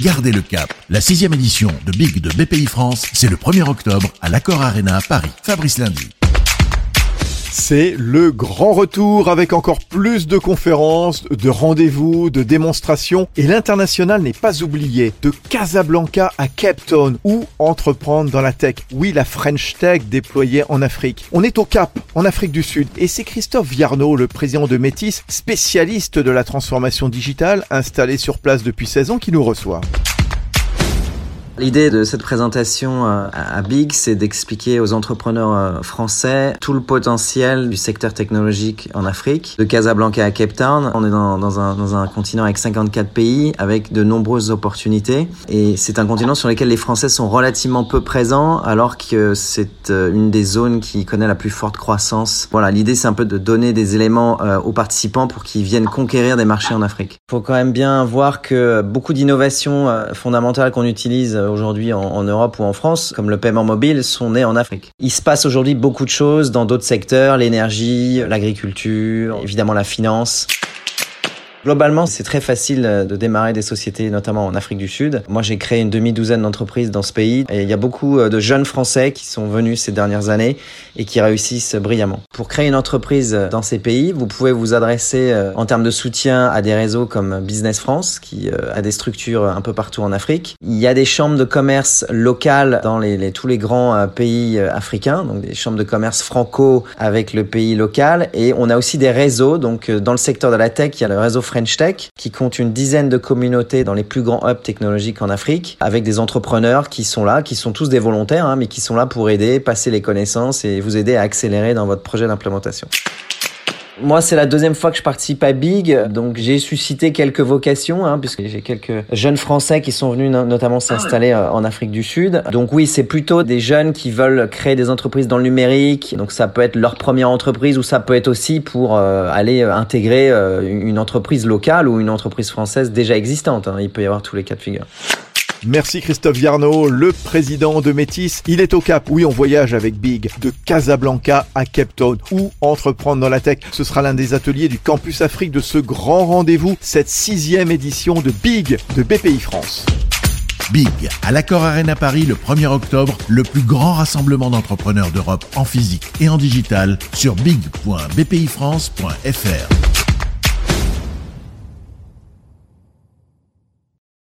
Gardez le cap. La sixième édition de Big de BPI France, c'est le 1er octobre à l'Accor Arena Paris. Fabrice Lundi. C'est le grand retour avec encore plus de conférences, de rendez-vous, de démonstrations. Et l'international n'est pas oublié. De Casablanca à Cape Town, ou entreprendre dans la tech. Oui, la French Tech déployée en Afrique. On est au Cap, en Afrique du Sud. Et c'est Christophe Viarno, le président de Métis, spécialiste de la transformation digitale, installé sur place depuis 16 ans, qui nous reçoit. L'idée de cette présentation euh, à Big, c'est d'expliquer aux entrepreneurs euh, français tout le potentiel du secteur technologique en Afrique. De Casablanca à Cape Town, on est dans, un, un continent avec 54 pays, avec de nombreuses opportunités. Et c'est un continent sur lequel les Français sont relativement peu présents, alors que c'est euh, une des zones qui connaît la plus forte croissance. Voilà, l'idée c'est un peu de donner des éléments aux participants pour qu'ils viennent conquérir des marchés en Afrique. Il faut quand même bien voir que beaucoup d'innovations fondamentales qu'on utilise aujourd'hui en, Europe ou en France, comme le paiement mobile, sont nés en Afrique. Il se passe aujourd'hui beaucoup de choses dans d'autres secteurs, l'énergie, l'agriculture, évidemment la finance. Globalement, c'est très facile euh, de démarrer des sociétés, notamment en Afrique du Sud. Moi, j'ai créé une demi-douzaine d'entreprises dans ce pays et il y a beaucoup euh, de jeunes Français qui sont venus ces dernières années et qui réussissent brillamment. Pour créer une entreprise dans ces pays, vous pouvez vous adresser euh, en termes de soutien à des réseaux comme Business France, qui a des structures un peu partout en Afrique. Il y a des chambres de commerce locales dans les, tous les grands pays africains, donc des chambres de commerce franco avec le pays local. Et on a aussi des réseaux, donc dans le secteur de la tech, il y a le réseau French Tech, qui compte une dizaine de communautés dans les plus grands hubs technologiques en Afrique, avec des entrepreneurs qui sont là, qui sont tous des volontaires, hein, mais qui sont là pour aider, passer les connaissances et vous aider à accélérer dans votre projet d'implémentation. Moi, c'est la deuxième fois que je participe à Big, donc j'ai suscité quelques vocations, hein, puisque j'ai quelques jeunes Français qui sont venus notamment s'installer euh, en Afrique du Sud. Donc oui, c'est plutôt des jeunes qui veulent créer des entreprises dans le numérique. Donc ça peut être leur première entreprise ou ça peut être aussi pour euh, aller euh, intégrer une entreprise locale ou une entreprise française déjà existante. Hein. Il peut y avoir tous les cas de figure. Merci Christophe Viarno, le président de Métis. Il est au Cap. Oui, on voyage avec Big de Casablanca à Cape Town ou entreprendre dans la tech? Ce sera l'un des ateliers du Campus Afrique de ce grand rendez-vous, cette sixième édition de Big de BPI France. Big, à l'Accord Arena Paris le 1er octobre, le plus grand rassemblement d'entrepreneurs d'Europe en physique et en digital sur big.bpifrance.fr.